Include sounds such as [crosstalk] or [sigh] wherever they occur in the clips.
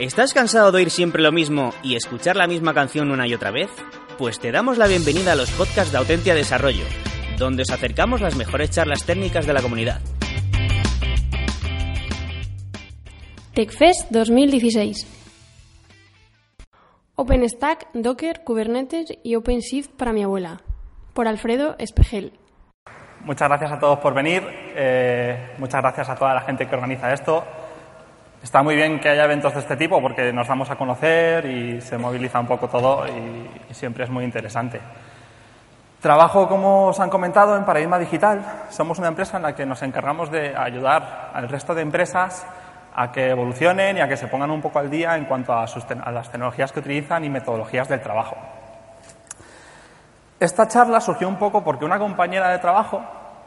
¿Estás cansado de oír siempre lo mismo y escuchar la misma canción una y otra vez? Pues te damos la bienvenida a los podcasts de Autentia Desarrollo, donde os acercamos las mejores charlas técnicas de la comunidad. TechFest 2016. OpenStack, Docker, Kubernetes y OpenShift para mi abuela. Por Alfredo Espejel. Muchas gracias a todos por venir. Eh, muchas gracias a toda la gente que organiza esto. Está muy bien que haya eventos de este tipo porque nos vamos a conocer y se moviliza un poco todo y, y siempre es muy interesante. Trabajo, como os han comentado, en Paradigma Digital. Somos una empresa en la que nos encargamos de ayudar al resto de empresas a que evolucionen y a que se pongan un poco al día en cuanto a, sus, a las tecnologías que utilizan y metodologías del trabajo. Esta charla surgió un poco porque una compañera de trabajo,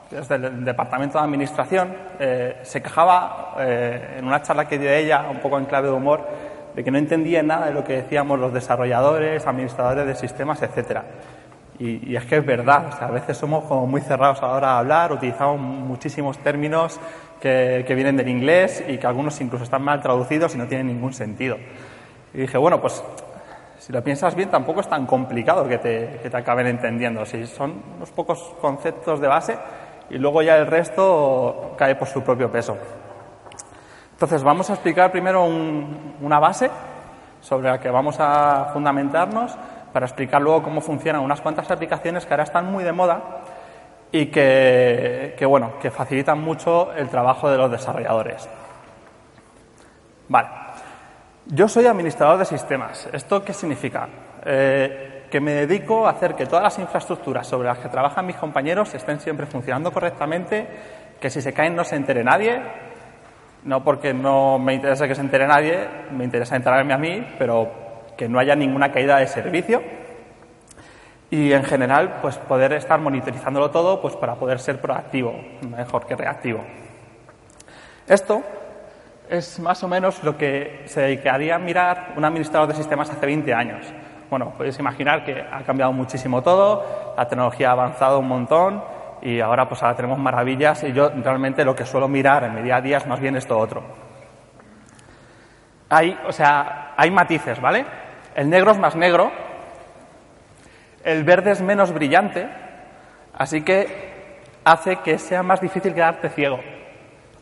desde el departamento de administración, eh, se quejaba eh, en una charla que dio ella, un poco en clave de humor, de que no entendía nada de lo que decíamos los desarrolladores, administradores de sistemas, etcétera. Y, y, es que es verdad, o sea, a veces somos como muy cerrados a la hora de hablar, utilizamos muchísimos términos que, que, vienen del inglés y que algunos incluso están mal traducidos y no tienen ningún sentido. Y dije, bueno, pues si lo piensas bien, tampoco es tan complicado que te, que te acaben entendiendo. Si son unos pocos conceptos de base y luego ya el resto cae por su propio peso. Entonces, vamos a explicar primero un, una base sobre la que vamos a fundamentarnos para explicar luego cómo funcionan unas cuantas aplicaciones que ahora están muy de moda y que, que, bueno, que facilitan mucho el trabajo de los desarrolladores. Vale. Yo soy administrador de sistemas. ¿Esto qué significa? Eh, que me dedico a hacer que todas las infraestructuras sobre las que trabajan mis compañeros estén siempre funcionando correctamente, que si se caen no se entere nadie, no porque no me interese que se entere nadie, me interesa enterarme a mí, pero que no haya ninguna caída de servicio y en general pues poder estar monitorizándolo todo pues para poder ser proactivo, mejor que reactivo. Esto es más o menos lo que se dedicaría a mirar un administrador de sistemas hace 20 años. Bueno, podéis imaginar que ha cambiado muchísimo todo, la tecnología ha avanzado un montón y ahora pues ahora tenemos maravillas y yo realmente lo que suelo mirar en mi día a día es más bien esto otro. Hay, o sea, hay matices, ¿vale? El negro es más negro, el verde es menos brillante, así que hace que sea más difícil quedarte ciego.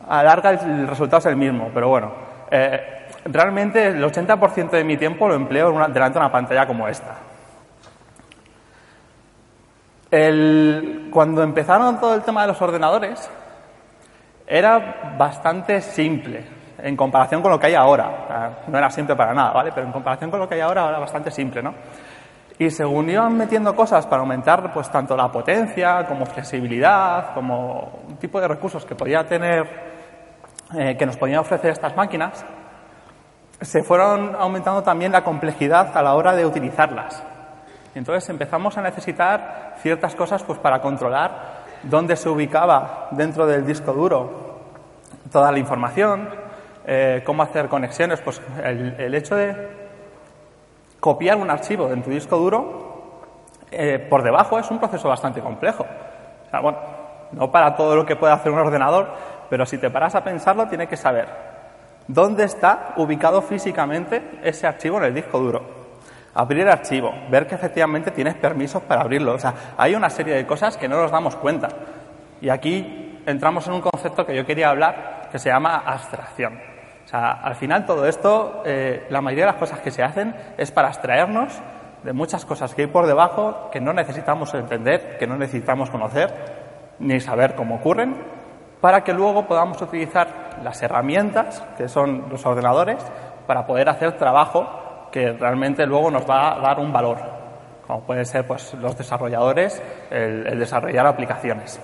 A larga el resultado es el mismo, pero bueno, eh, realmente el 80% de mi tiempo lo empleo delante de una pantalla como esta. Cuando empezaron todo el tema de los ordenadores, era bastante simple en comparación con lo que hay ahora. No era simple para nada, ¿vale? Pero en comparación con lo que hay ahora era bastante simple, ¿no? Y según iban metiendo cosas para aumentar pues tanto la potencia como flexibilidad, como un tipo de recursos que podía tener, eh, que nos podían ofrecer estas máquinas, se fueron aumentando también la complejidad a la hora de utilizarlas. Entonces empezamos a necesitar ciertas cosas pues para controlar dónde se ubicaba dentro del disco duro toda la información, eh, cómo hacer conexiones, pues el, el hecho de copiar un archivo en tu disco duro eh, por debajo es un proceso bastante complejo. O sea, bueno, no para todo lo que puede hacer un ordenador, pero si te paras a pensarlo, tiene que saber dónde está ubicado físicamente ese archivo en el disco duro. Abrir el archivo, ver que efectivamente tienes permisos para abrirlo. O sea, hay una serie de cosas que no nos damos cuenta. Y aquí entramos en un concepto que yo quería hablar que se llama abstracción. O sea, al final todo esto, eh, la mayoría de las cosas que se hacen es para abstraernos de muchas cosas que hay por debajo que no necesitamos entender, que no necesitamos conocer, ni saber cómo ocurren, para que luego podamos utilizar las herramientas, que son los ordenadores, para poder hacer trabajo que realmente luego nos va a dar un valor, como pueden ser pues, los desarrolladores, el, desarrollar aplicaciones.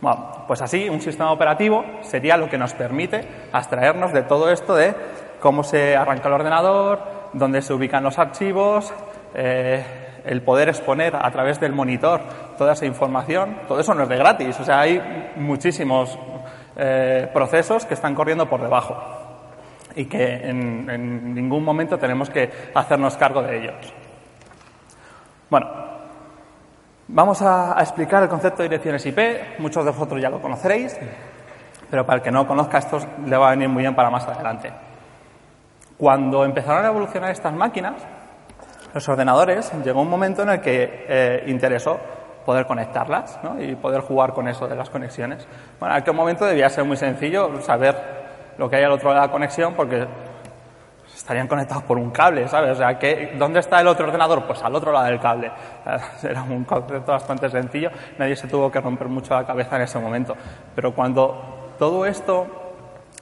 Bueno, pues así, un sistema operativo sería lo que nos permite abstraernos de todo esto de cómo se arranca el ordenador, dónde se ubican los archivos, eh, el poder exponer a través del monitor toda esa información. Todo eso no es de gratis, o sea, hay muchísimos eh, procesos que están corriendo por debajo y que en, ningún momento tenemos que hacernos cargo de ellos. Bueno, Vamos a, explicar el concepto de direcciones IP. Muchos de vosotros ya lo conoceréis, pero para el que no conozca, esto le va a venir muy bien para más adelante. Cuando empezaron a evolucionar estas máquinas, los ordenadores, llegó un momento en el que eh, interesó poder conectarlas ¿no? y poder jugar con eso de las conexiones. Bueno, en aquel momento debía ser muy sencillo saber lo que hay al otro lado de la conexión porque estarían conectados por un cable, ¿sabes? O sea, ¿qué, ¿dónde está el otro ordenador? Pues al otro lado del cable. [laughs] Era un concepto bastante sencillo, nadie se tuvo que romper mucho la cabeza en ese momento. Pero cuando todo esto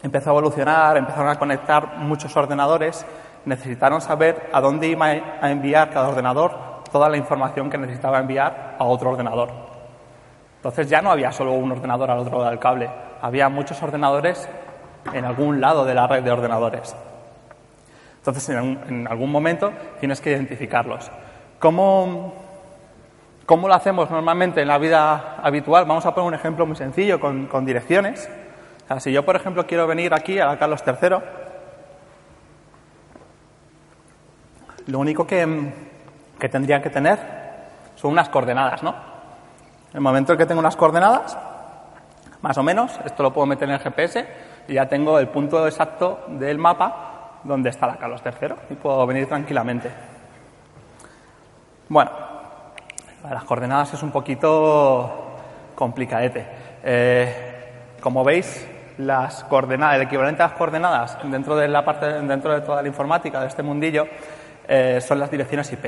empezó a evolucionar, empezaron a conectar muchos ordenadores, necesitaron saber a dónde iba a enviar cada ordenador toda la información que necesitaba enviar a otro ordenador. Entonces ya no había solo un ordenador al otro lado del cable, había muchos ordenadores en algún lado de la red de ordenadores. Entonces, en, algún momento tienes que identificarlos. ¿Cómo, ¿Cómo, lo hacemos normalmente en la vida habitual? Vamos a poner un ejemplo muy sencillo con, direcciones. si yo, por ejemplo, quiero venir aquí a Carlos III, lo único que, que tendría que tener son unas coordenadas, ¿no? En el momento en que tengo unas coordenadas, más o menos, esto lo puedo meter en el GPS y ya tengo el punto exacto del mapa donde está la Carlos III y puedo venir tranquilamente. Bueno, las coordenadas es un poquito complicadete. Eh, como veis, las coordenadas, el equivalente a las coordenadas dentro de la parte, dentro de toda la informática de este mundillo, eh, son las direcciones IP,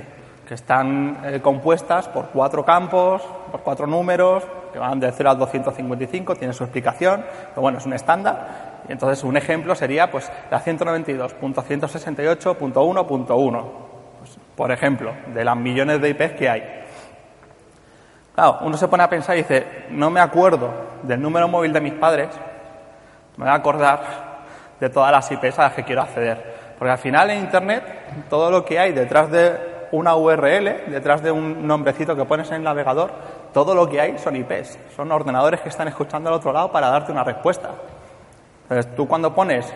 están eh, compuestas por cuatro campos, por cuatro números, que van de 0 al 255, tiene su explicación, pero bueno, es un estándar y entonces un ejemplo sería pues la 192.168.1.1, pues, por ejemplo, de las millones de IPs que hay. Claro, uno se pone a pensar y dice, no me acuerdo del número móvil de mis padres, me voy a acordar de todas las IPs a las que quiero acceder. Porque al final en Internet, todo lo que hay detrás de una URL, detrás de un nombrecito que pones en el navegador, todo lo que hay son IPs, son ordenadores que están escuchando al otro lado para darte una respuesta. Entonces, tú cuando pones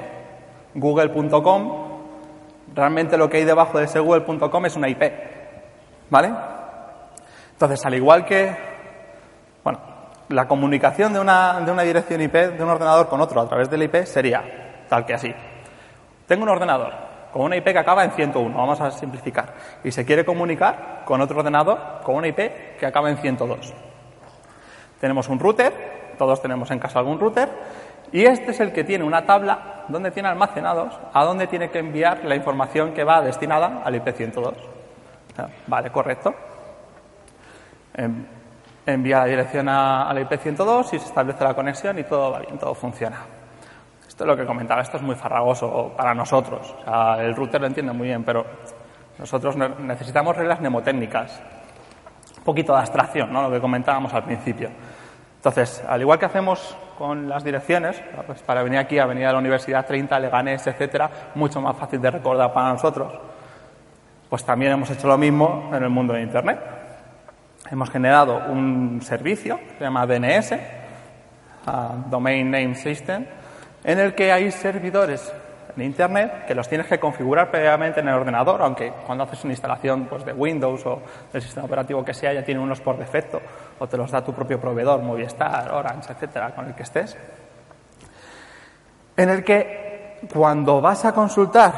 google.com, realmente lo que hay debajo de ese google.com es una IP. ¿Vale? Entonces, al igual que, bueno, la comunicación de una, de una dirección IP de un ordenador con otro a través del IP sería tal que así. Tengo un ordenador con una IP que acaba en 101, vamos a simplificar, y se quiere comunicar con otro ordenador con una IP que acaba en 102. Tenemos un router, todos tenemos en casa algún router, y este es el que tiene una tabla donde tiene almacenados a dónde tiene que enviar la información que va destinada al IP102. Vale, correcto. Em, envía la dirección al IP102 y se establece la conexión y todo va bien, todo funciona. Esto es lo que comentaba, esto es muy farragoso para nosotros. el router lo entiende muy bien, pero nosotros necesitamos reglas mnemotécnicas. Un poquito de abstracción, ¿no? lo que comentábamos al principio. Entonces, al igual que hacemos con las direcciones, pues para venir aquí a venir a la Universidad 30, Leganés, etcétera, mucho más fácil de recordar para nosotros, pues también hemos hecho lo mismo en el mundo de Internet. Hemos generado un servicio que se llama DNS, Domain Name System, en el que hay servidores en Internet que los tienes que configurar previamente en el ordenador, aunque cuando haces una instalación pues, de Windows o del sistema operativo que sea ya tiene unos por defecto o te los da tu propio proveedor, Movistar, Orange, etcétera, con el que estés. En el que cuando vas a consultar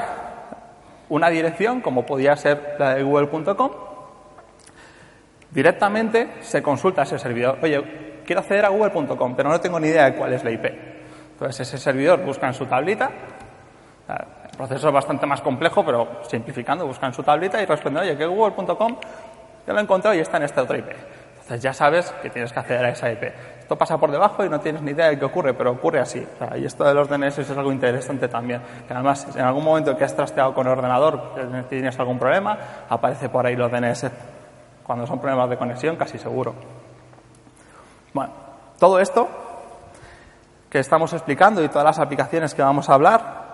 una dirección, como podía ser la de google.com, directamente se consulta ese servidor. Oye, quiero acceder a google.com, pero no tengo ni idea de cuál es la IP. Entonces ese servidor busca en su tablita el proceso es bastante más complejo, pero simplificando, buscan su tablita y responden, oye, que google.com ya lo he encontrado y está en esta otra IP. Entonces ya sabes que tienes que acceder a esa IP. Esto pasa por debajo y no tienes ni idea de qué ocurre, pero ocurre así. y esto de los DNS es algo interesante también. Que además, en algún momento que has trasteado con el ordenador, tienes algún problema, aparece por ahí los DNS. Cuando son problemas de conexión, casi seguro. Bueno, todo esto que estamos explicando y todas las aplicaciones que vamos a hablar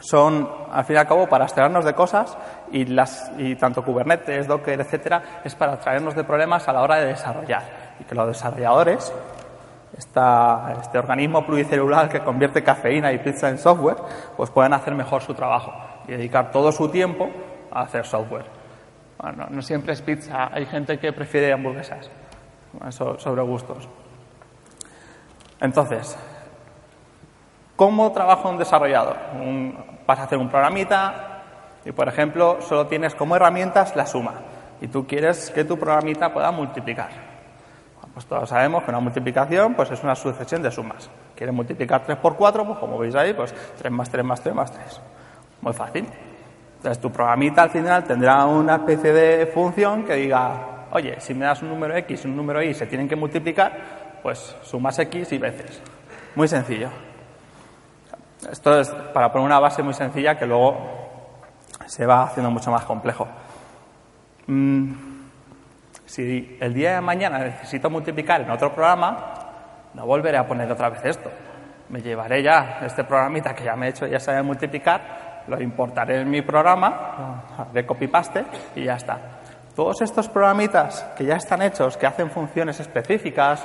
son, al fin y al cabo, para abstraernos de cosas y, las, y tanto Kubernetes, Docker, etcétera, es para traernos de problemas a la hora de desarrollar. Y que los desarrolladores, esta, este organismo pluricelular que convierte cafeína y pizza en software, pues puedan hacer mejor su trabajo y dedicar todo su tiempo a hacer software. Bueno, no siempre es pizza, hay gente que prefiere hamburguesas, sobre gustos. Entonces, ¿Cómo trabaja un desarrollador? vas a hacer un programita y, por ejemplo, solo tienes como herramientas la suma y tú quieres que tu programita pueda multiplicar. Pues todos sabemos que una multiplicación pues es una sucesión de sumas. Quieres multiplicar 3 por 4, pues como veis ahí, pues 3 más 3 más 3 más 3. Muy fácil. Entonces tu programita al final tendrá una especie de función que diga, oye, si me das un número X y un número Y se tienen que multiplicar, pues sumas X y veces. Muy sencillo. Esto es para poner una base muy sencilla que luego se va haciendo mucho más complejo. Mm, si el día de mañana necesito multiplicar en otro programa, no volveré a poner otra vez esto. Me llevaré ya este programita que ya me he hecho, ya sabe multiplicar, lo importaré en mi programa, de copy-paste y ya está. Todos estos programitas que ya están hechos, que hacen funciones específicas,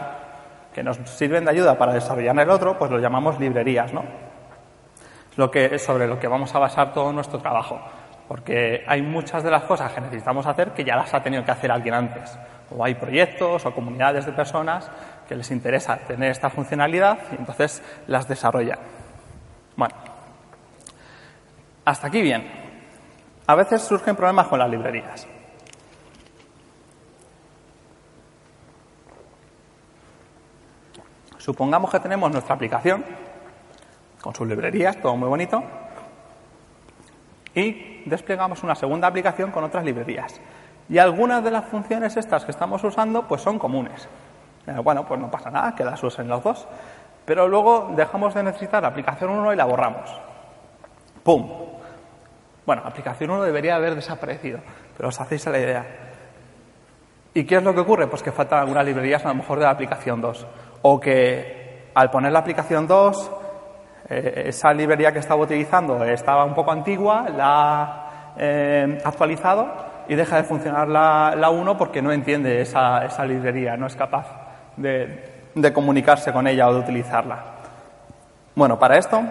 que nos sirven de ayuda para desarrollar el otro, pues lo llamamos librerías, ¿no? Lo que, sobre lo que vamos a basar todo nuestro trabajo. Porque hay muchas de las cosas que necesitamos hacer que ya las ha tenido que hacer alguien antes. O hay proyectos o comunidades de personas que les interesa tener esta funcionalidad y entonces las desarrollan. Bueno, hasta aquí bien. A veces surgen problemas con las librerías. Supongamos que tenemos nuestra aplicación con sus librerías, todo muy bonito, y desplegamos una segunda aplicación con otras librerías. Y algunas de las funciones estas que estamos usando pues son comunes. Eh, bueno, pues no pasa nada, que las usen los dos. Pero luego dejamos de necesitar aplicación 1 y la borramos. ¡Pum! Bueno, aplicación 1 debería haber desaparecido, pero os hacéis la idea. ¿Y qué es lo que ocurre? Pues que faltan algunas librerías a lo mejor de la aplicación 2. O que al poner la aplicación 2, eh, esa librería que estaba utilizando estaba un poco antigua, la ha eh, actualizado y deja de funcionar la, 1 porque no entiende esa, esa librería, no es capaz de, de comunicarse con ella o de utilizarla. Bueno, para esto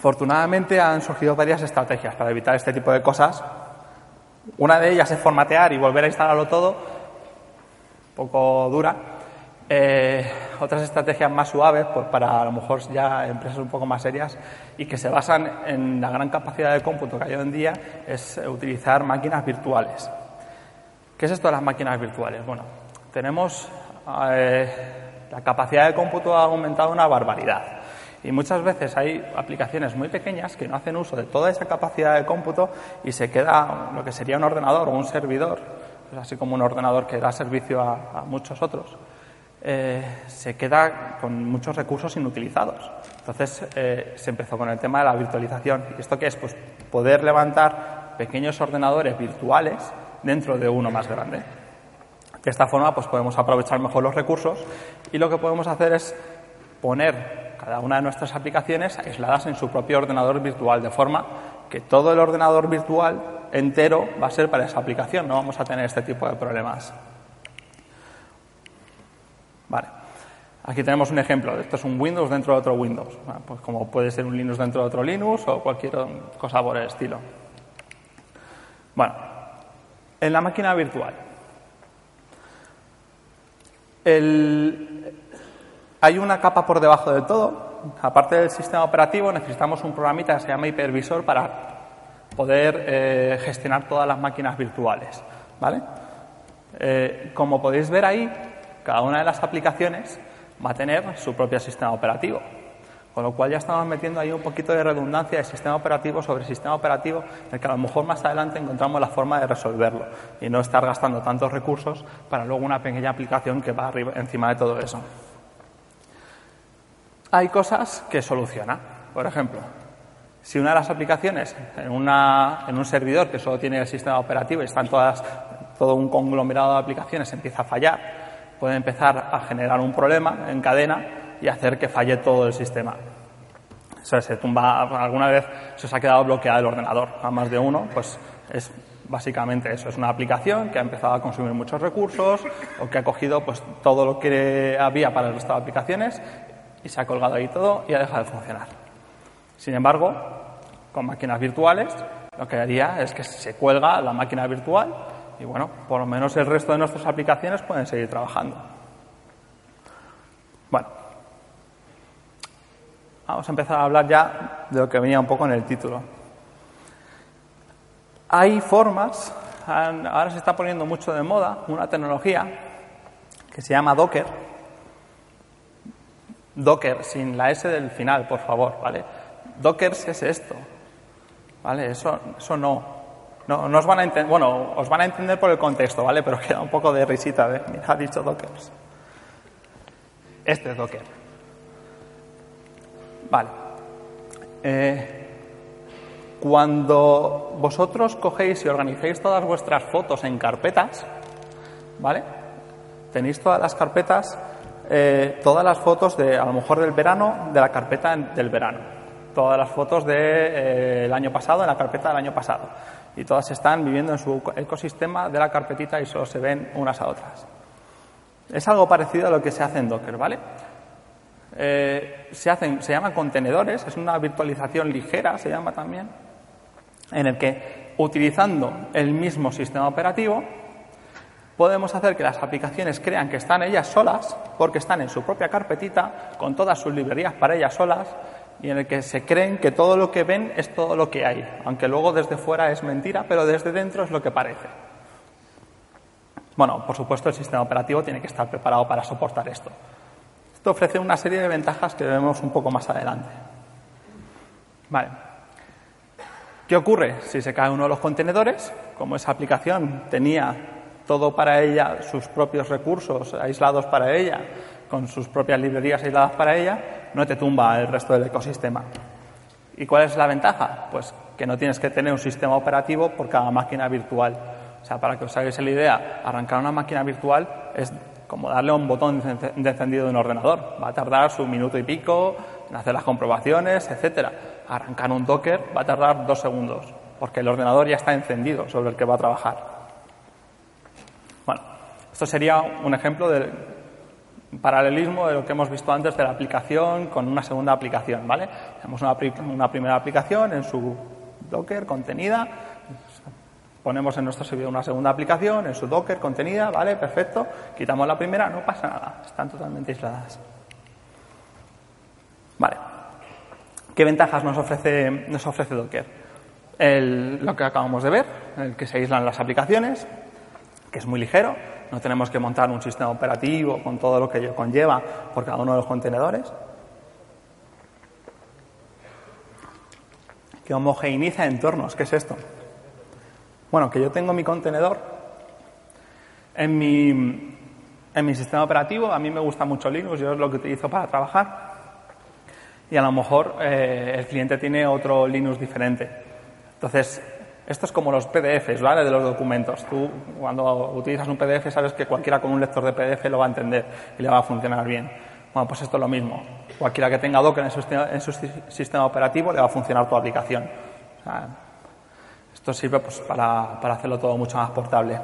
Afortunadamente han surgido varias estrategias para evitar este tipo de cosas. Una de ellas es formatear y volver a instalarlo todo, un poco dura. Eh, otras estrategias más suaves, pues para a lo mejor ya empresas un poco más serias y que se basan en la gran capacidad de cómputo que hay hoy en día, es utilizar máquinas virtuales. ¿Qué es esto de las máquinas virtuales? Bueno, tenemos eh, la capacidad de cómputo ha aumentado una barbaridad. Y muchas veces hay aplicaciones muy pequeñas que no hacen uso de toda esa capacidad de cómputo y se queda lo que sería un ordenador o un servidor, así como un ordenador que da servicio a, muchos otros, eh, se queda con muchos recursos inutilizados. Entonces eh, se empezó con el tema de la virtualización. ¿Y esto qué es? Pues poder levantar pequeños ordenadores virtuales dentro de uno más grande. De esta forma pues podemos aprovechar mejor los recursos y lo que podemos hacer es poner cada una de nuestras aplicaciones aisladas en su propio ordenador virtual, de forma que todo el ordenador virtual entero va a ser para esa aplicación, no vamos a tener este tipo de problemas. Vale. Aquí tenemos un ejemplo. Esto es un Windows dentro de otro Windows. pues como puede ser un Linux dentro de otro Linux o cualquier cosa por el estilo. Bueno, en la máquina virtual. El, hay una capa por debajo de todo. Aparte del sistema operativo, necesitamos un programita que se llama hipervisor para poder eh, gestionar todas las máquinas virtuales. ¿vale? Eh, como podéis ver ahí, cada una de las aplicaciones va a tener su propio sistema operativo. Con lo cual ya estamos metiendo ahí un poquito de redundancia de sistema operativo sobre sistema operativo, en el que a lo mejor más adelante encontramos la forma de resolverlo y no estar gastando tantos recursos para luego una pequeña aplicación que va arriba, encima de todo eso hay cosas que soluciona. Por ejemplo, si una de las aplicaciones en, un servidor que solo tiene el sistema operativo y están todas, todo un conglomerado de aplicaciones empieza a fallar, puede empezar a generar un problema en cadena y hacer que falle todo el sistema. Eso se tumba, alguna vez se os ha quedado bloqueado el ordenador a más de uno, pues es básicamente eso. Es una aplicación que ha empezado a consumir muchos recursos o que ha cogido pues todo lo que había para el resto de aplicaciones y se ha colgado ahí todo y ha dejado de funcionar. Sin embargo, con máquinas virtuales, lo que haría es que se cuelga la máquina virtual y bueno, por lo menos el resto de nuestras aplicaciones pueden seguir trabajando. Bueno, vamos a empezar a hablar ya de lo que venía un poco en el título. Hay formas, ahora se está poniendo mucho de moda una tecnología que se llama Docker. Docker, sin la S del final, por favor, ¿vale? Docker es esto, ¿vale? Eso, eso no. No, os van a entender, bueno, os van a entender por el contexto, ¿vale? Pero [laughs] queda un poco de risita, ¿eh? Mira, ha dicho Docker. Este es Docker. Vale. Eh, cuando vosotros cogéis y organizáis todas vuestras fotos en carpetas, ¿vale? Tenéis todas las carpetas, eh, todas las fotos de, a lo mejor del verano, de la carpeta del verano. Todas las fotos del año pasado, en la carpeta del año pasado y todas están viviendo en su ecosistema de la carpetita y solo se ven unas a otras. Es algo parecido a lo que se hace en Docker, ¿vale? Eh, se, hacen, se llaman contenedores, es una virtualización ligera, se llama también, en el que utilizando el mismo sistema operativo podemos hacer que las aplicaciones crean que están ellas solas, porque están en su propia carpetita, con todas sus librerías para ellas solas, y en el que se creen que todo lo que ven es todo lo que hay, aunque luego desde fuera es mentira, pero desde dentro es lo que parece. Bueno, por supuesto el sistema operativo tiene que estar preparado para soportar esto. Esto ofrece una serie de ventajas que vemos un poco más adelante. Vale. ¿Qué ocurre si se cae uno de los contenedores? Como esa aplicación tenía todo para ella, sus propios recursos aislados para ella, con sus propias librerías aisladas para ella, no te tumba el resto del ecosistema. ¿Y cuál es la ventaja? Pues que no tienes que tener un sistema operativo por cada máquina virtual. O sea, para que os hagáis la idea, arrancar una máquina virtual es como darle un botón de encendido de un ordenador. Va a tardar su minuto y pico en hacer las comprobaciones, etcétera. Arrancar un Docker va a tardar dos segundos, porque el ordenador ya está encendido sobre el que va a trabajar. Bueno, esto sería un ejemplo de paralelismo de lo que hemos visto antes de la aplicación con una segunda aplicación, ¿vale? Tenemos una, primera aplicación en su Docker contenida, ponemos en nuestro servidor una segunda aplicación en su Docker contenida, ¿vale? Perfecto. Quitamos la primera, no pasa nada, están totalmente aisladas. Vale. ¿Qué ventajas nos ofrece, nos ofrece Docker? lo que acabamos de ver, el que se aíslan las aplicaciones, que es muy ligero, no tenemos que montar un sistema operativo con todo lo que ello conlleva por cada uno de los contenedores. Que homogeneiza entornos. ¿Qué es esto? Bueno, que yo tengo mi contenedor en mi, en mi sistema operativo. A mí me gusta mucho Linux, yo es lo que utilizo para trabajar. Y a lo mejor eh, el cliente tiene otro Linux diferente. Entonces, esto es como los PDFs, ¿vale? De los documentos. Tú, cuando utilizas un PDF, sabes que cualquiera con un lector de PDF lo va a entender y le va a funcionar bien. Bueno, pues esto es lo mismo. Cualquiera que tenga Docker en su, sistema operativo le va a funcionar tu aplicación. esto sirve pues, para, para hacerlo todo mucho más portable.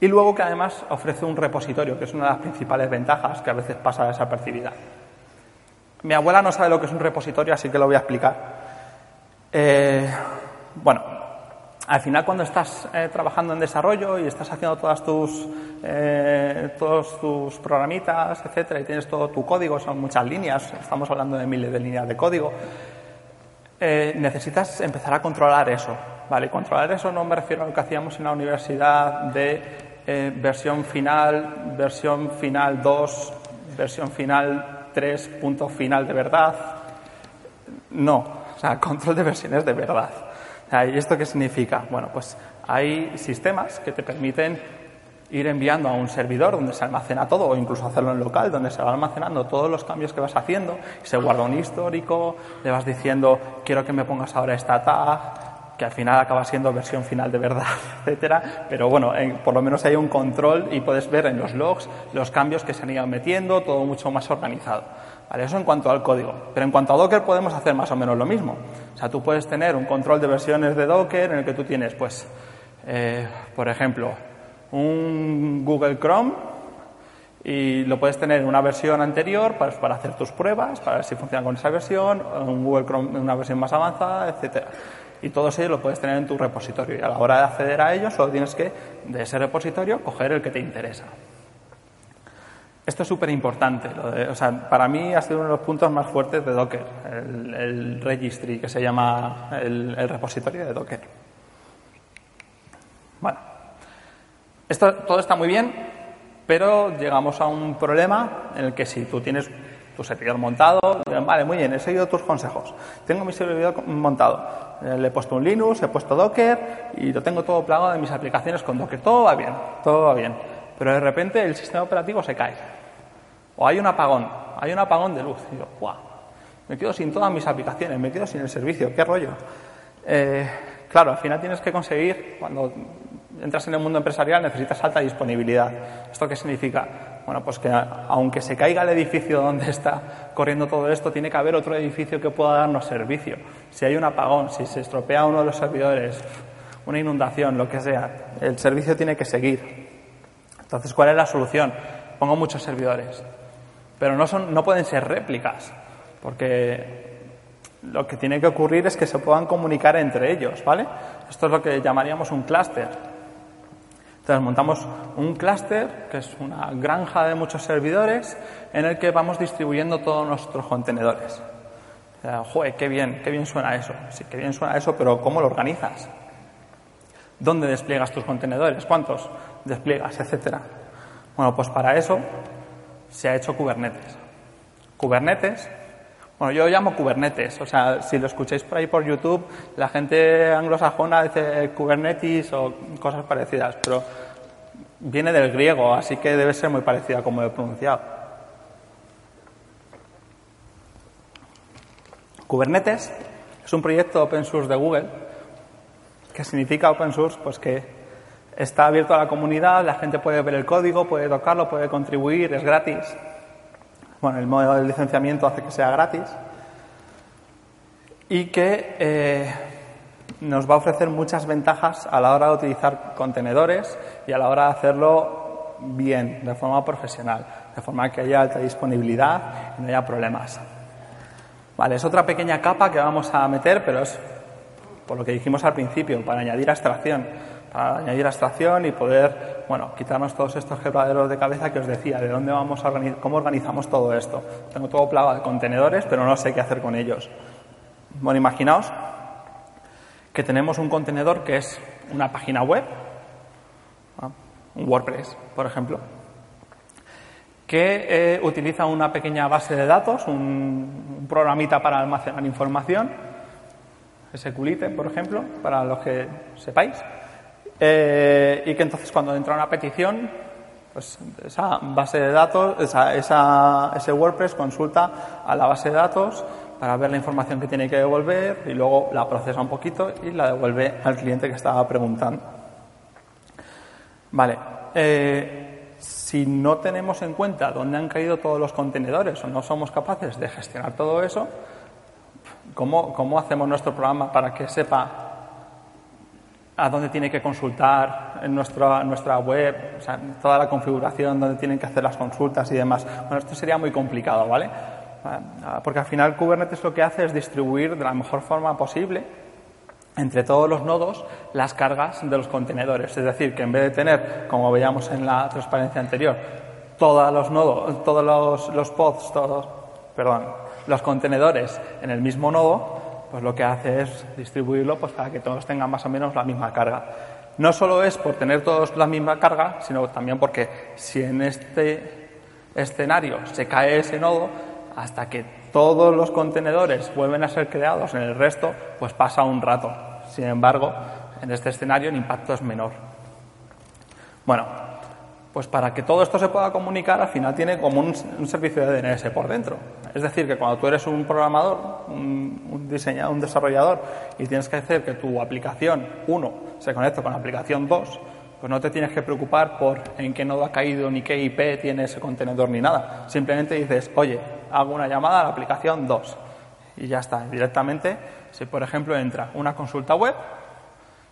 Y luego que además ofrece un repositorio, que es una de las principales ventajas que a veces pasa desapercibida. Mi abuela no sabe lo que es un repositorio, así que lo voy a explicar. Eh, bueno, al final cuando estás eh, trabajando en desarrollo y estás haciendo todas tus, eh, todos tus programitas, etcétera, y tienes todo tu código, son muchas líneas, estamos hablando de miles de líneas de código, eh, necesitas empezar a controlar eso. ¿vale? Controlar eso no me refiero a lo que hacíamos en la universidad de versión final, versión final 2, versión final 3, punto final de verdad. No, o sea, control de versiones de verdad. ¿Y esto qué significa? Bueno, pues hay sistemas que te permiten ir enviando a un servidor donde se almacena todo o incluso hacerlo en local donde se va almacenando todos los cambios que vas haciendo se guarda un histórico, le vas diciendo quiero que me pongas ahora esta tag que al final acaba siendo versión final de verdad, [laughs] etcétera, pero bueno, por lo menos hay un control y puedes ver en los logs los cambios que se han ido metiendo, todo mucho más organizado. Eso en cuanto al código. Pero en cuanto a Docker podemos hacer más o menos lo mismo. O sea, tú puedes tener un control de versiones de Docker en el que tú tienes, pues, eh, por ejemplo, un Google Chrome y lo puedes tener en una versión anterior para, hacer tus pruebas, para ver si funciona con esa versión, un Google Chrome en una versión más avanzada, etcétera. Y todo eso lo puedes tener en tu repositorio. Y a la hora de acceder a ello, solo tienes que, de ese repositorio, coger el que te interesa. Esto es súper importante. O sea, para mí ha sido uno de los puntos más fuertes de Docker, el, registry, que se llama el, repositorio de Docker. Bueno, esto todo está muy bien, pero llegamos a un problema en el que si tú tienes tu servidor montado, vale, muy bien, he seguido tus consejos, tengo mi servidor montado, eh, le he puesto un Linux, he puesto Docker y lo tengo todo plagado de mis aplicaciones con Docker, todo va bien, todo va bien, pero de repente el sistema operativo se cae o hay un apagón, hay un apagón de luz. Y yo, ¡guau! Me quedo sin todas mis aplicaciones, me quedo sin el servicio, ¿qué rollo? Eh, claro, al final tienes que conseguir, cuando entras en el mundo empresarial, necesitas alta disponibilidad. ¿Esto qué significa? Bueno, pues que aunque se caiga el edificio donde está corriendo todo esto, tiene que haber otro edificio que pueda darnos servicio. Si hay un apagón, si se estropea uno de los servidores, una inundación, lo que sea, el servicio tiene que seguir. Entonces, ¿cuál es la solución? Pongo muchos servidores pero no, son, no pueden ser réplicas, porque lo que tiene que ocurrir es que se puedan comunicar entre ellos, ¿vale? Esto es lo que llamaríamos un clúster. Entonces montamos un clúster, que es una granja de muchos servidores, en el que vamos distribuyendo todos nuestros contenedores. O joder, qué bien, qué bien suena eso. Sí, qué bien suena eso, pero ¿cómo lo organizas? ¿Dónde despliegas tus contenedores? ¿Cuántos despliegas? Etcétera. Bueno, pues para eso se ha hecho Kubernetes. Kubernetes, bueno, yo llamo Kubernetes, o sea, si lo escucháis por ahí por YouTube, la gente anglosajona dice Kubernetes o cosas parecidas, pero viene del griego, así que debe ser muy parecida como lo he pronunciado. Kubernetes es un proyecto open source de Google. ¿Qué significa open source? Pues que Está abierto a la comunidad, la gente puede ver el código, puede tocarlo, puede contribuir, es gratis. Bueno, el modelo de licenciamiento hace que sea gratis. Y que eh, nos va a ofrecer muchas ventajas a la hora de utilizar contenedores y a la hora de hacerlo bien, de forma profesional, de forma que haya alta disponibilidad y no haya problemas. Vale, es otra pequeña capa que vamos a meter, pero es por lo que dijimos al principio, para añadir abstracción a añadir abstracción y poder, bueno, quitarnos todos estos quebraderos de cabeza que os decía, de dónde vamos a organizar, cómo organizamos todo esto. Tengo todo plagado de contenedores, pero no sé qué hacer con ellos. Bueno, imaginaos que tenemos un contenedor que es una página web, un WordPress, por ejemplo, que eh, utiliza una pequeña base de datos, un, un programita para almacenar información, SQLite, por ejemplo, para los que sepáis. Eh, y que entonces cuando entra una petición, pues esa base de datos, esa, ese WordPress consulta a la base de datos para ver la información que tiene que devolver y luego la procesa un poquito y la devuelve al cliente que estaba preguntando. Vale. Eh, si no tenemos en cuenta dónde han caído todos los contenedores o no somos capaces de gestionar todo eso, ¿cómo, cómo hacemos nuestro programa para que sepa a dónde tiene que consultar en nuestra, nuestra web, o sea, toda la configuración, dónde tienen que hacer las consultas y demás. Bueno, esto sería muy complicado, ¿vale? Ah, porque al final Kubernetes lo que hace es distribuir de la mejor forma posible entre todos los nodos las cargas de los contenedores. Es decir, que en vez de tener, como veíamos en la transparencia anterior, todos los nodos, todos los, los pods, todos, perdón, los contenedores en el mismo nodo, pues lo que hace es distribuirlo pues para que todos tengan más o menos la misma carga. No solo es por tener todos la misma carga, sino también porque si en este escenario se cae ese nodo, hasta que todos los contenedores vuelven a ser creados en el resto, pues pasa un rato. Sin embargo, en este escenario el impacto es menor. Bueno, pues para que todo esto se pueda comunicar, al final tiene como un, servicio de DNS por dentro. Es decir, que cuando tú eres un programador, un, diseñador, un desarrollador, y tienes que hacer que tu aplicación 1 se conecte con la aplicación 2, pues no te tienes que preocupar por en qué nodo ha caído, ni qué IP tiene ese contenedor, ni nada. Simplemente dices, oye, hago una llamada a la aplicación 2. Y ya está. Directamente, si por ejemplo entra una consulta web,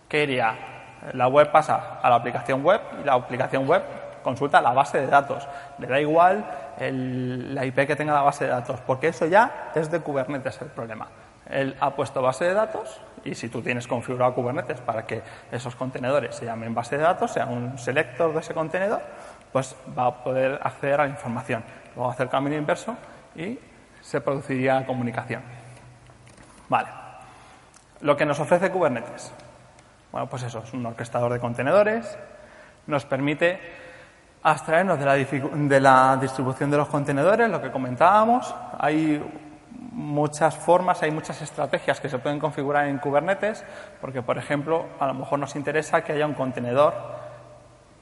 ¿qué iría? La web pasa a la aplicación web y la aplicación web consulta la base de datos. Le da igual la IP que tenga la base de datos, porque eso ya es de Kubernetes el problema. Él ha puesto base de datos y si tú tienes configurado Kubernetes para que esos contenedores se llamen base de datos, sea un selector de ese contenedor, pues va a poder acceder a la información. Luego hacer camino inverso y se produciría comunicación. Vale. Lo que nos ofrece Kubernetes. Bueno, pues eso, es un orquestador de contenedores, nos permite abstraernos de la, de la distribución de los contenedores, lo que comentábamos. Hay muchas formas, hay muchas estrategias que se pueden configurar en Kubernetes, porque, por ejemplo, a lo mejor nos interesa que haya un contenedor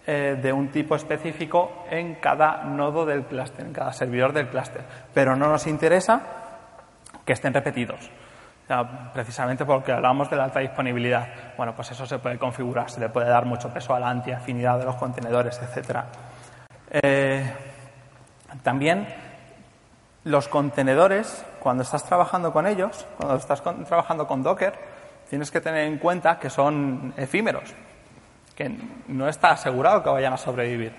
eh, de un tipo específico en cada nodo del clúster, en cada servidor del clúster, pero no nos interesa que estén repetidos. precisamente porque hablamos de la alta disponibilidad. Bueno, pues eso se puede configurar, se le puede dar mucho peso a la antiafinidad de los contenedores, etcétera. Eh, también los contenedores, cuando estás trabajando con ellos, cuando estás trabajando con Docker, tienes que tener en cuenta que son efímeros, que no está asegurado que vayan a sobrevivir.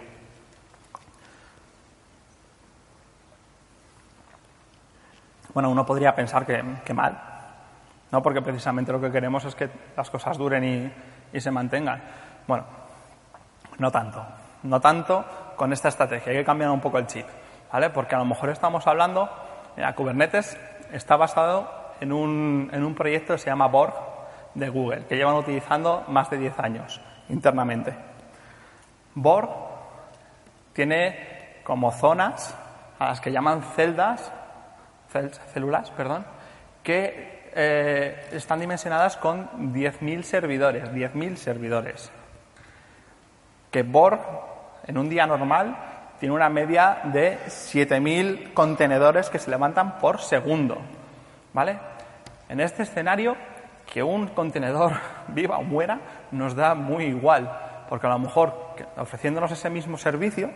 Bueno, uno podría pensar que, mal, ¿no? Porque precisamente lo que queremos es que las cosas duren y, y se mantengan. Bueno, no tanto. No tanto con esta estrategia. Hay que cambiar un poco el chip. ¿vale? Porque a lo mejor estamos hablando, Kubernetes está basado en un, en un proyecto que se llama Borg de Google, que llevan utilizando más de 10 años internamente. Borg tiene como zonas a las que llaman celdas, células, perdón, que eh, están dimensionadas con 10.000 servidores, 10.000 servidores. Que Borg, en un día normal, tiene una media de 7.000 contenedores que se levantan por segundo. ¿Vale? En este escenario, que un contenedor [laughs] viva o muera nos da muy igual, porque a lo mejor ofreciéndonos ese mismo servicio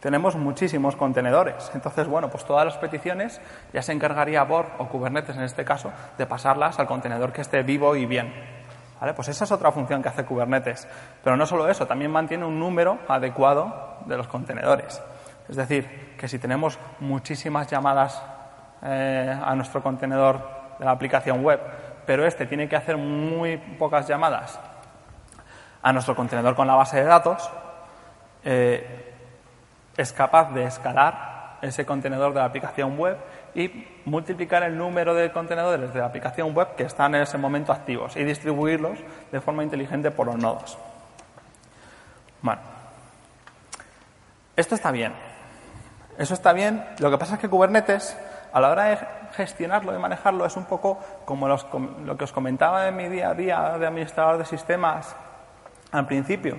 tenemos muchísimos contenedores. Entonces, bueno, pues todas las peticiones ya se encargaría Borg o Kubernetes en este caso de pasarlas al contenedor que esté vivo y bien. Pues esa es otra función que hace Kubernetes. Pero no solo eso, también mantiene un número adecuado de los contenedores. Es decir, que si tenemos muchísimas llamadas eh, a nuestro contenedor de la aplicación web, pero este tiene que hacer muy pocas llamadas a nuestro contenedor con la base de datos, eh, es capaz de escalar ese contenedor de la aplicación web y multiplicar el número de contenedores de la aplicación web que están en ese momento activos y distribuirlos de forma inteligente por los nodos. Bueno, esto está bien. Eso está bien. Lo que pasa es que Kubernetes, a la hora de gestionarlo y manejarlo, es un poco como lo que os comentaba en mi día a día de administrador de sistemas al principio,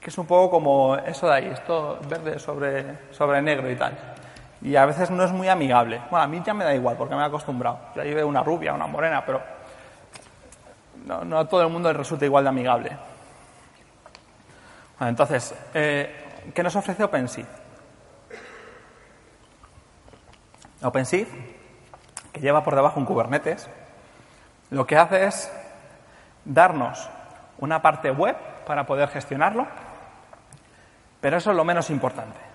que es un poco como eso de ahí, esto verde sobre, sobre negro y tal y a veces no es muy amigable. Bueno, a mí ya me da igual porque me he acostumbrado. Yo ahí veo una rubia, una morena, pero no, a todo el mundo le resulta igual de amigable. Bueno, entonces, eh, ¿qué nos ofrece OpenShift? OpenShift, que lleva por debajo un Kubernetes, lo que hace es darnos una parte web para poder gestionarlo, pero eso es lo menos importante.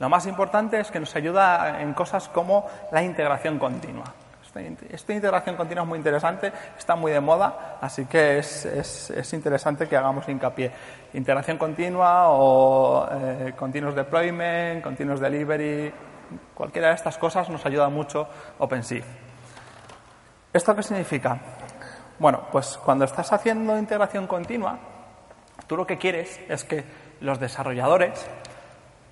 Lo más importante es que nos ayuda en cosas como la integración continua. Esta, integración continua es muy interesante, está muy de moda, así que es, interesante que hagamos hincapié. Integración continua o eh, continuous deployment, continuous delivery, cualquiera de estas cosas nos ayuda mucho OpenShift. ¿Esto qué significa? Bueno, pues cuando estás haciendo integración continua, tú lo que quieres es que los desarrolladores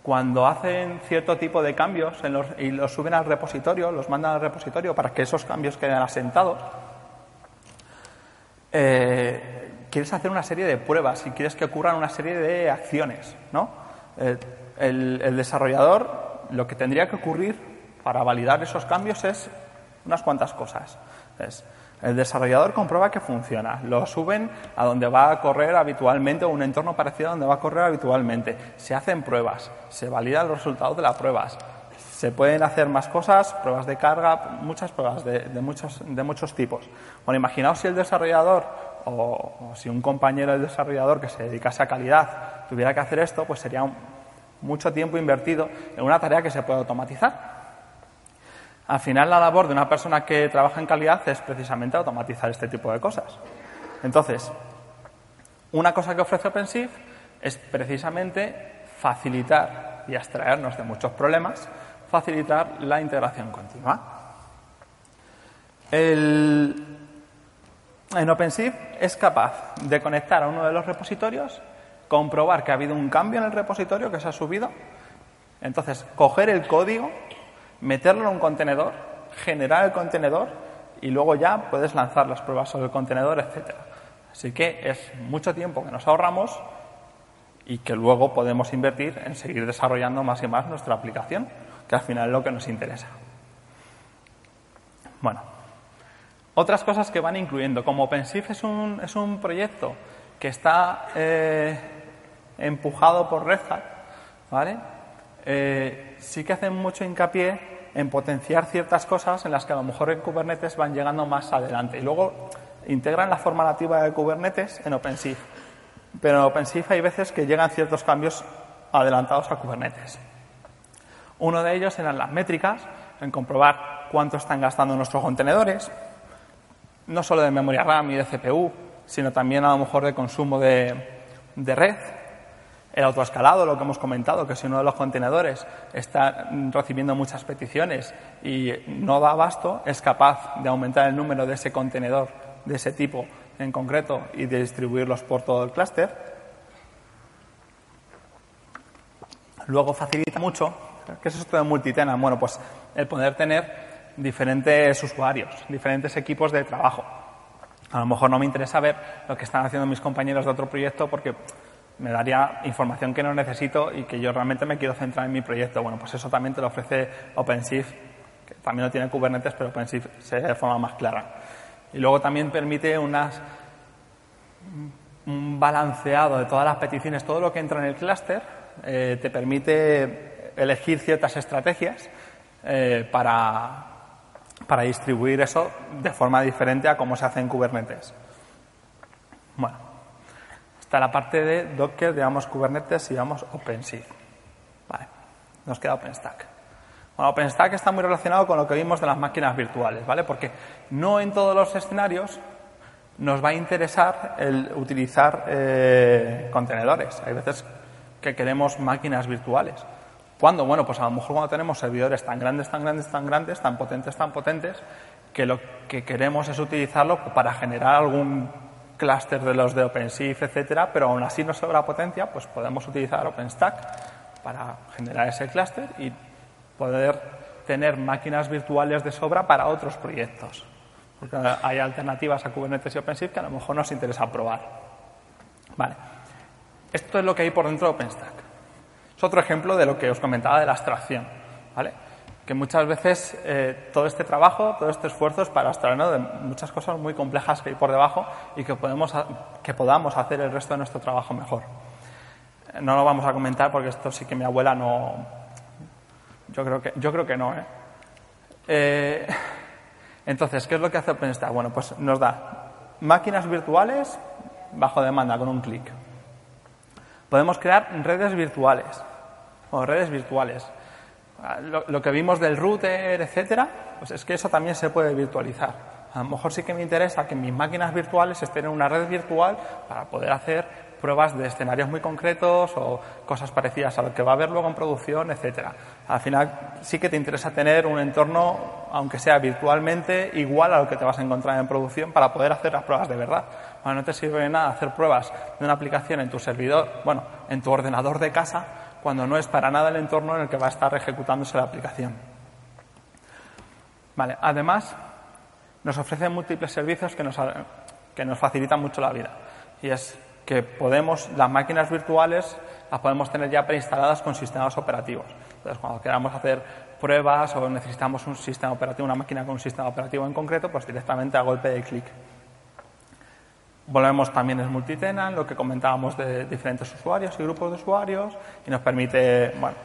cuando hacen cierto tipo de cambios y los suben al repositorio, los mandan al repositorio para que esos cambios queden asentados, eh, quieres hacer una serie de pruebas y quieres que ocurran una serie de acciones, ¿no? el, desarrollador, lo que tendría que ocurrir para validar esos cambios es unas cuantas cosas. El desarrollador comprueba que funciona, lo suben a donde va a correr habitualmente o un entorno parecido a donde va a correr habitualmente. Se hacen pruebas, se validan los resultados de las pruebas. Se pueden hacer más cosas, pruebas de carga, muchas pruebas de, muchos, de muchos tipos. Bueno, imaginaos si el desarrollador o, si un compañero del desarrollador que se dedicase a calidad tuviera que hacer esto, pues sería mucho tiempo invertido en una tarea que se puede automatizar. Al final, la labor de una persona que trabaja en calidad es precisamente automatizar este tipo de cosas. Entonces, una cosa que ofrece OpenShift es precisamente facilitar y extraernos de muchos problemas, facilitar la integración continua. El, en OpenShift es capaz de conectar a uno de los repositorios, comprobar que ha habido un cambio en el repositorio que se ha subido, entonces coger el código, meterlo en un contenedor, generar el contenedor y luego ya puedes lanzar las pruebas sobre el contenedor, etcétera. Así que es mucho tiempo que nos ahorramos y que luego podemos invertir en seguir desarrollando más y más nuestra aplicación, que al final es lo que nos interesa. Bueno, otras cosas que van incluyendo, como OpenShift es un, es un proyecto que está eh, empujado por Red Hat, ¿vale? Eh, sí que hacen mucho hincapié en potenciar ciertas cosas en las que a lo mejor en Kubernetes van llegando más adelante. Y luego integran la forma nativa de Kubernetes en OpenShift. Pero en OpenShift hay veces que llegan ciertos cambios adelantados a Kubernetes. Uno de ellos eran las métricas, en comprobar cuánto están gastando nuestros contenedores, no solo de memoria RAM y de CPU, sino también a lo mejor de consumo de, red. El autoescalado, lo que hemos comentado, que si uno de los contenedores está recibiendo muchas peticiones y no da abasto, es capaz de aumentar el número de ese contenedor de ese tipo en concreto y de distribuirlos por todo el clúster. Luego facilita mucho, ¿qué es esto de multitenant? Bueno, pues el poder tener diferentes usuarios, diferentes equipos de trabajo. A lo mejor no me interesa ver lo que están haciendo mis compañeros de otro proyecto porque me daría información que no necesito y que yo realmente me quiero centrar en mi proyecto. Bueno, pues eso también te lo ofrece OpenShift, que también lo tiene Kubernetes, pero OpenShift se de forma más clara. Y luego también permite unas, un balanceado de todas las peticiones, todo lo que entra en el clúster, eh, te permite elegir ciertas estrategias eh, para, para distribuir eso de forma diferente a cómo se hace en Kubernetes. Bueno, está la parte de Docker, digamos Kubernetes y digamos OpenShift. Vale, nos queda OpenStack. Bueno, OpenStack está muy relacionado con lo que vimos de las máquinas virtuales, ¿vale? Porque no en todos los escenarios nos va a interesar el utilizar eh, contenedores. Hay veces que queremos máquinas virtuales. ¿Cuándo? Bueno, pues a lo mejor cuando tenemos servidores tan grandes, tan grandes, tan grandes, tan potentes, tan potentes, que lo que queremos es utilizarlo para generar algún clúster de los de OpenShift, etcétera, pero aún así no sobra potencia, pues podemos utilizar OpenStack para generar ese clúster y poder tener máquinas virtuales de sobra para otros proyectos. Porque hay alternativas a Kubernetes y OpenShift que a lo mejor nos interesa probar. Vale. Esto es lo que hay por dentro de OpenStack. Es otro ejemplo de lo que os comentaba de la abstracción, ¿vale? Que muchas veces eh, todo este trabajo, todo este esfuerzo es para abstraernos de muchas cosas muy complejas que hay por debajo y que, podemos, que podamos hacer el resto de nuestro trabajo mejor. No lo vamos a comentar porque esto sí que mi abuela no. Yo creo que, yo creo que no, ¿eh? eh [laughs] entonces, ¿qué es lo que hace OpenStack? Bueno, pues nos da máquinas virtuales bajo demanda con un clic. Podemos crear redes virtuales o redes virtuales. Ah, lo, que vimos del router, etcétera, pues es que eso también se puede virtualizar. A lo mejor sí que me interesa que mis máquinas virtuales estén en una red virtual para poder hacer pruebas de escenarios muy concretos o cosas parecidas a lo que va a haber luego en producción, etcétera. Al final sí que te interesa tener un entorno, aunque sea virtualmente, igual a lo que te vas a encontrar en producción para poder hacer las pruebas de verdad. Bueno, no te sirve nada hacer pruebas de una aplicación en tu servidor, bueno, en tu ordenador de casa, cuando no es para nada el entorno en el que va a estar ejecutándose la aplicación. Vale, además, nos ofrece múltiples servicios que nos, que nos facilitan mucho la vida. Y es que podemos, las máquinas virtuales las podemos tener ya preinstaladas con sistemas operativos. Entonces, cuando queramos hacer pruebas o necesitamos un sistema operativo, una máquina con un sistema operativo en concreto, pues directamente a golpe de clic. Volvemos también es multitenant, lo que comentábamos de diferentes usuarios y grupos de usuarios, y nos permite, bueno,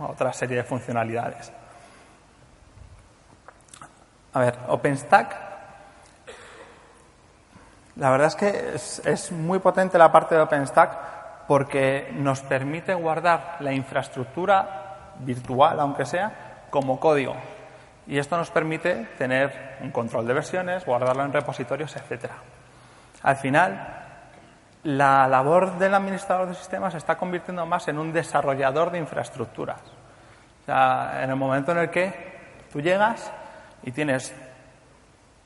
otra serie de funcionalidades. A ver, OpenStack. La verdad es que es, es muy potente la parte de OpenStack porque nos permite guardar la infraestructura virtual, aunque sea, como código. Y esto nos permite tener un control de versiones, guardarlo en repositorios, etcétera. Al final, la labor del administrador de sistemas se está convirtiendo más en un desarrollador de infraestructuras. O sea, en el momento en el que tú llegas y tienes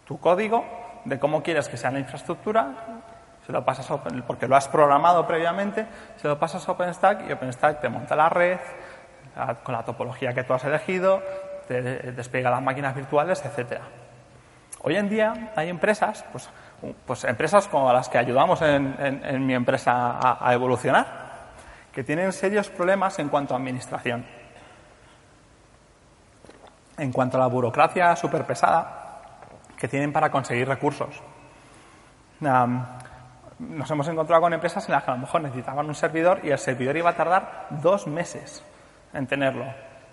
tu código de cómo quieres que sea la infraestructura, se lo pasas a porque lo has programado previamente, se lo pasas a OpenStack y OpenStack te monta la red con la topología que tú has elegido, te despliega las máquinas virtuales, etcétera. Hoy en día hay empresas, pues pues empresas como las que ayudamos en, mi empresa a, evolucionar, que tienen serios problemas en cuanto a administración. En cuanto a la burocracia súper pesada que tienen para conseguir recursos. nos hemos encontrado con empresas en las que a lo mejor necesitaban un servidor y el servidor iba a tardar dos meses en tenerlo.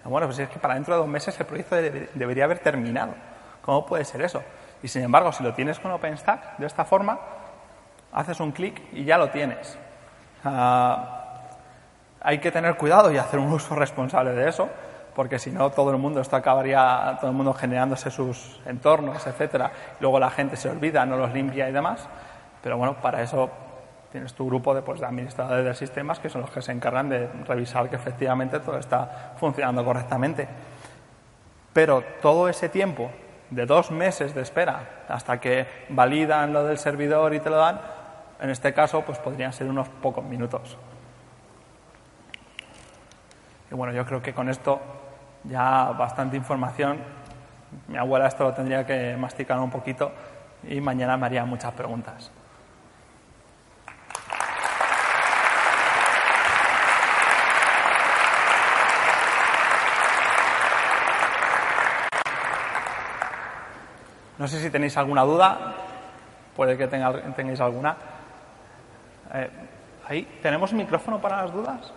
Bueno, pues es que para dentro de dos meses el proyecto debería haber terminado. ¿Cómo puede ser eso? Y sin embargo, si lo tienes con OpenStack, de esta forma, haces un clic y ya lo tienes. Ah, hay que tener cuidado y hacer un [laughs] uso responsable de eso, porque si no todo el mundo esto acabaría todo el mundo generándose sus entornos, etcétera, luego la gente se olvida, no los limpia y demás. Pero bueno, para eso tienes tu grupo de, pues, de administradores de sistemas que son los que se encargan de revisar que efectivamente todo está funcionando correctamente. Pero todo ese tiempo de dos meses de espera hasta que validan lo del servidor y te lo dan, en este caso, pues podrían ser unos pocos minutos. Y bueno, yo creo que con esto ya bastante información. Mi abuela esto lo tendría que masticar un poquito y mañana me haría muchas preguntas. No sé si tenéis alguna duda, puede que tengáis alguna. Eh, ahí, ¿tenemos micrófono para las dudas?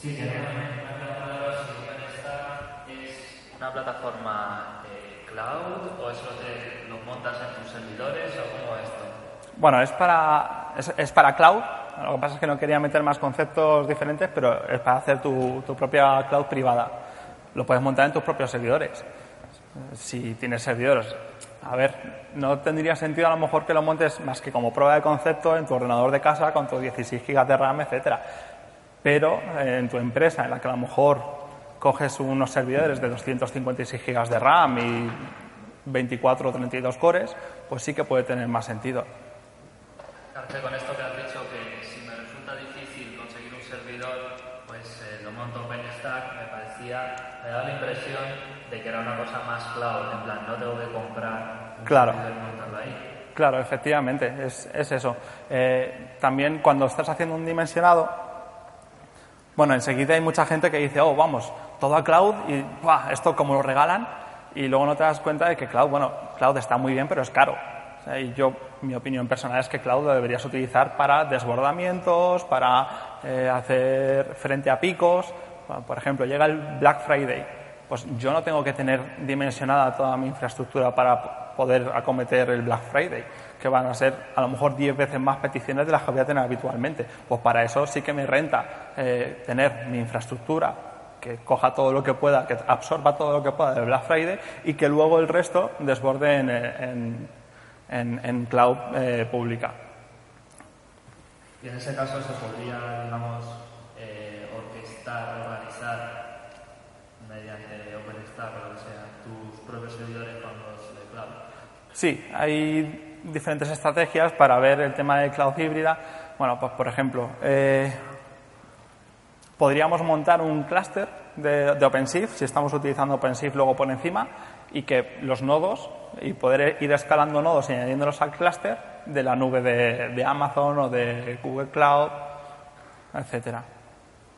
Sí, una plataforma eh, cloud o eso te lo montas en tus servidores o cómo es esto? Bueno, es para, es, para cloud. Lo que pasa es que no quería meter más conceptos diferentes, pero es para hacer tu, tu propia cloud privada. Lo puedes montar en tus propios servidores. Si tienes servidores. A ver, no tendría sentido a lo mejor que lo montes más que como prueba de concepto en tu ordenador de casa con tus 16 GB de RAM, etcétera. Pero en tu empresa, en la que a lo mejor coges unos servidores de 256 GB de RAM y 24 o 32 cores, pues sí que puede tener más sentido. Con esto que has dicho, que si me resulta difícil conseguir un servidor, pues eh, lo monto OpenStack, me parecía, me da la impresión de que era una cosa más cloud, en plan, no tengo que comprar un claro. servidor montarlo ahí. Claro, efectivamente, es, es eso. Eh, también cuando estás haciendo un dimensionado, bueno, enseguida hay mucha gente que dice, oh, vamos, todo a cloud y esto como lo regalan y luego no te das cuenta de que cloud, bueno, cloud está muy bien, pero es caro. Y yo, mi opinión personal es que cloud lo deberías utilizar para desbordamientos, para eh, hacer frente a picos. por ejemplo, llega el Black Friday. Pues yo no tengo que tener dimensionada toda mi infraestructura para poder acometer el Black Friday, que van a ser a lo mejor 10 veces más peticiones de las que voy a tener habitualmente. Pues para eso sí que me renta eh, tener mi infraestructura que coja todo lo que pueda, que absorba todo lo que pueda del Black Friday y que luego el resto desborde en, en, cloud eh, pública. Y en ese caso se podría, digamos, eh, orquestar, organizar mediante OpenStack o lo que sea, tus propios servidores con los de cloud. Sí, hay diferentes estrategias para ver el tema de cloud híbrida. Bueno, pues por ejemplo, eh, podríamos montar un clúster de, OpenShift, si estamos utilizando OpenShift luego por encima, y que los nodos, y poder ir escalando nodos y añadiéndolos al clúster de la nube de, Amazon o de Google Cloud, etcétera.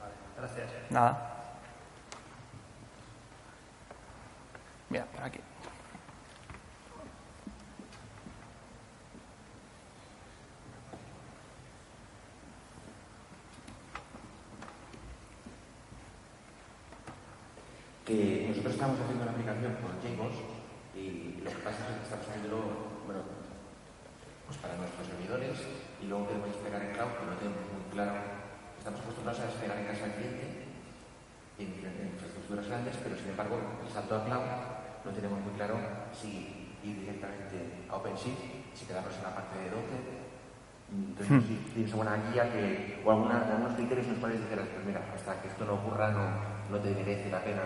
Vale, gracias. Nada. Mira, por aquí. que nosotros estamos haciendo lo que pasa es que estamos haciéndolo, bueno, pues para nuestros servidores y luego queremos despegar en cloud, que no tenemos muy claro. Estamos acostumbrados a despegar en casa del cliente en, en infraestructuras grandes, pero sin embargo el salto a cloud no tenemos muy claro si ir directamente a OpenShift, si quedarnos en la parte de Docker. Entonces, si tienes alguna guía que, o alguna, algunos criterios en los cuales dijeras, pues mira, hasta que esto no ocurra no, no te merece la pena.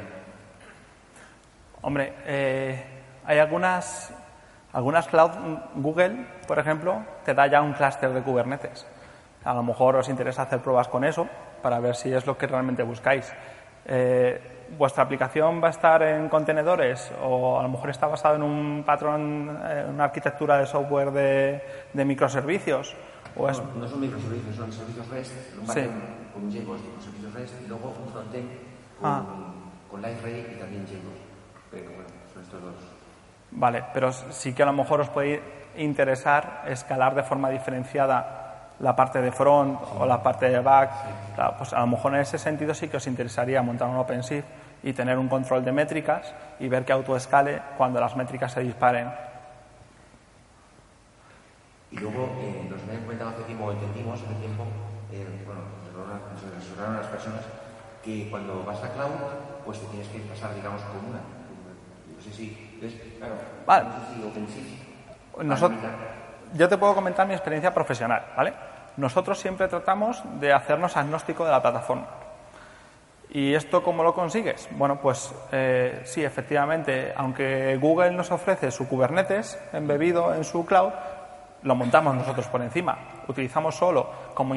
Hombre, eh, hay algunas, algunas cloud, Google, por ejemplo, te da ya un clúster de Kubernetes. A lo mejor os interesa hacer pruebas con eso para ver si es lo que realmente buscáis. Eh, ¿Vuestra aplicación va a estar en contenedores o a lo mejor está basado en un patrón, en una arquitectura de software de, de microservicios? ¿O es... no, no, son microservicios, son servicios REST, un Sí. con JBoss con servicios REST y luego un frontend con, Ah. con LiveRay y también JBoss. Pero bueno, son estos dos. Vale, pero sí que a lo mejor os puede interesar escalar de forma diferenciada la parte de front o la parte de back. Claro, pues a lo mejor en ese sentido sí que os interesaría montar un OpenShift y tener un control de métricas y ver que autoescale cuando las métricas se disparen. Y luego eh, nos habían comentado hace tiempo, entendimos hace tiempo, eh, bueno, nos asesoraron- asesoraron las personas que cuando vas a cloud, pues te tienes que pasar, digamos, con una. No sé si, Yo te puedo comentar mi experiencia profesional, ¿vale? Nosotros siempre tratamos de hacernos agnóstico de la plataforma. ¿Y esto cómo lo consigues? Bueno, pues eh, sí, efectivamente, aunque Google nos ofrece su Kubernetes embebido en su cloud, lo montamos nosotros por encima. Utilizamos solo como,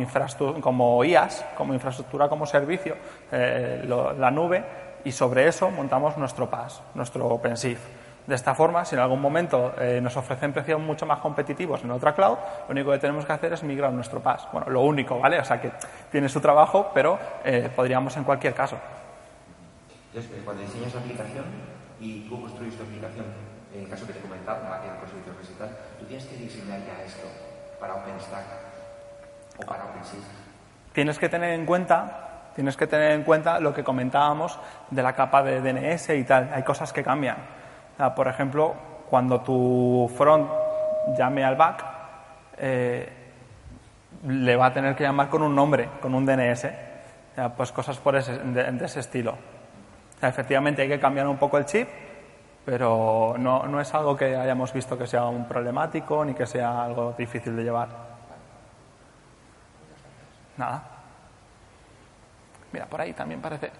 como IaaS, como infraestructura como servicio, eh, la nube y sobre eso montamos nuestro PaaS, nuestro OpenShift. De esta forma, si en algún momento eh, nos ofrecen precios mucho más competitivos en otra cloud, lo único que tenemos que hacer es migrar nuestro PaaS. Bueno, lo único, ¿vale? O sea que tiene su trabajo, pero eh, podríamos en cualquier caso. Entonces, eh, cuando diseñas la aplicación y tú construyes tu aplicación, en el caso que te comentaba, la que servicios y tal, tú tienes que diseñar ya esto para OpenStack o para OpenShift. Tienes que tener en cuenta, tienes que tener en cuenta lo que comentábamos de la capa de DNS y tal. Hay cosas que cambian. Por ejemplo, cuando tu front llame al back, eh, le va a tener que llamar con un nombre, con un DNS. Pues cosas por ese, de, ese estilo. Efectivamente hay que cambiar un poco el chip, pero no es algo que hayamos visto que sea un problemático ni que sea algo difícil de llevar. Nada. Mira, por ahí también parece.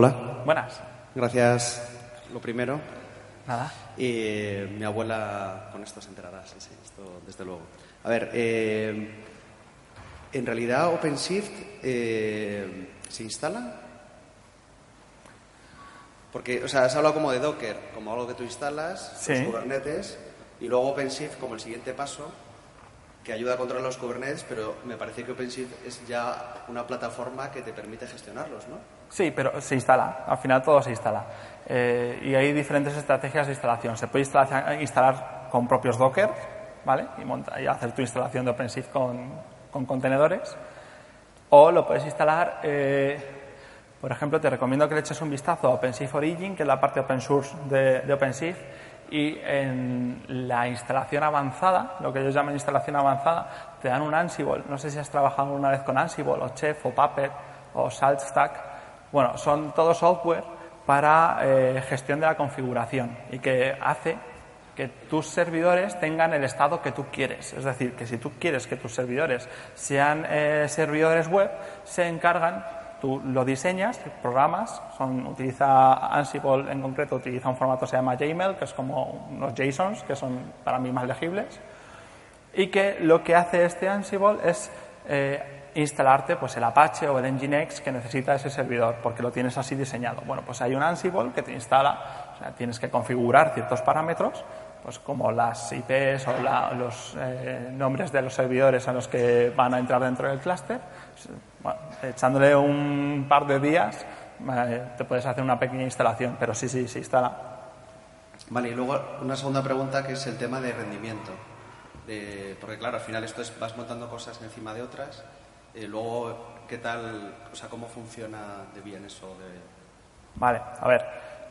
Hola, Buenas. gracias. Lo primero, Nada. y mi abuela con esto se enterará, sí, sí, esto desde luego. A ver, eh, en realidad OpenShift eh, se instala. Porque, o sea, has hablado como de Docker, como algo que tú instalas, Sí. los Kubernetes, y luego OpenShift como el siguiente paso, que ayuda a controlar los Kubernetes, pero me parece que OpenShift es ya una plataforma que te permite gestionarlos, ¿no? Sí, pero se instala. Al final todo se instala. Eh, y hay diferentes estrategias de instalación. Se puede instalar, instalar con propios Docker, ¿vale? Y, monta- y hacer tu instalación de OpenShift con, con contenedores. O lo puedes instalar, eh, por ejemplo, te recomiendo que le eches un vistazo a OpenShift Origin, que es la parte open source de, OpenShift. Y en la instalación avanzada, lo que ellos llaman instalación avanzada, te dan un Ansible. No sé si has trabajado una vez con Ansible, o Chef, o Puppet, o SaltStack. Bueno, son todo software para eh, gestión de la configuración y que hace que tus servidores tengan el estado que tú quieres. Es decir, que si tú quieres que tus servidores sean eh, servidores web, se encargan, tú lo diseñas, programas, son, utiliza Ansible en concreto, utiliza un formato que se llama JML, que es como unos JSONs, que son para mí más legibles, y que lo que hace este Ansible es eh, instalarte pues el Apache o el Nginx que necesita ese servidor porque lo tienes así diseñado. Bueno, pues hay un Ansible que te instala, o sea, tienes que configurar ciertos parámetros, pues como las IPs o la- los eh, nombres de los servidores a los que van a entrar dentro del clúster. Echándole un par de días eh, te puedes hacer una pequeña instalación, pero sí, sí, se instala. Vale, y luego una segunda pregunta que es el tema de rendimiento. De- porque claro, al final esto es, vas montando cosas encima de otras, eh, luego ¿qué tal, o sea, cómo funciona de bien eso de... Vale, a ver.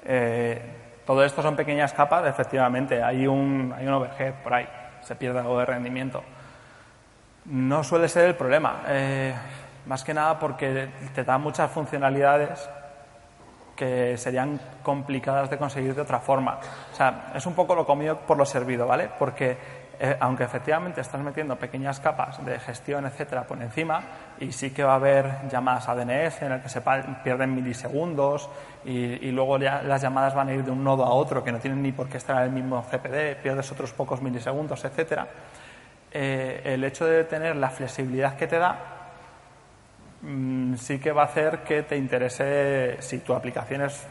eh, todo esto son pequeñas capas, efectivamente. Hay un, hay un overhead por ahí, se pierde algo de rendimiento. No suele ser el problema, eh, más que nada porque te da muchas funcionalidades que serían complicadas de conseguir de otra forma. O sea, es un poco lo comido por lo servido, ¿vale? Porque eh, aunque efectivamente estás metiendo pequeñas capas de gestión, etcétera, por encima, y sí que va a haber llamadas a DNS en el que se pierden milisegundos y, y luego ya las llamadas van a ir de un nodo a otro que no tienen ni por qué estar en el mismo CPD, pierdes otros pocos milisegundos, etcétera. Eh, el hecho de tener la flexibilidad que te da mm, sí que va a hacer que te interese si tu aplicación es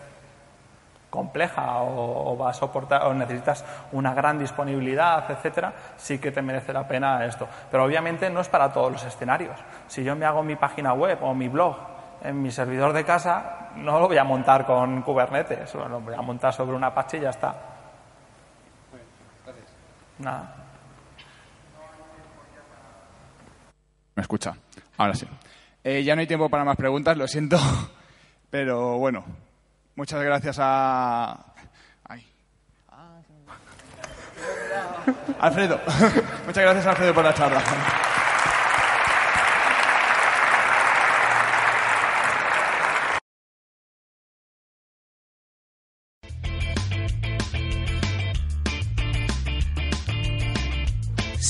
compleja o, va a soportar o necesitas una gran disponibilidad, etcétera, sí que te merece la pena esto. Pero obviamente no es para todos los escenarios. Si yo me hago mi página web o mi blog en mi servidor de casa, no lo voy a montar con Kubernetes, lo voy a montar sobre una Apache y ya está. Nada. Me escucha. Ahora sí. Eh, ya no hay tiempo para más preguntas, lo siento. [laughs] Pero bueno, muchas gracias a. Ay. Alfredo. [laughs] muchas gracias, Alfredo, por la charla.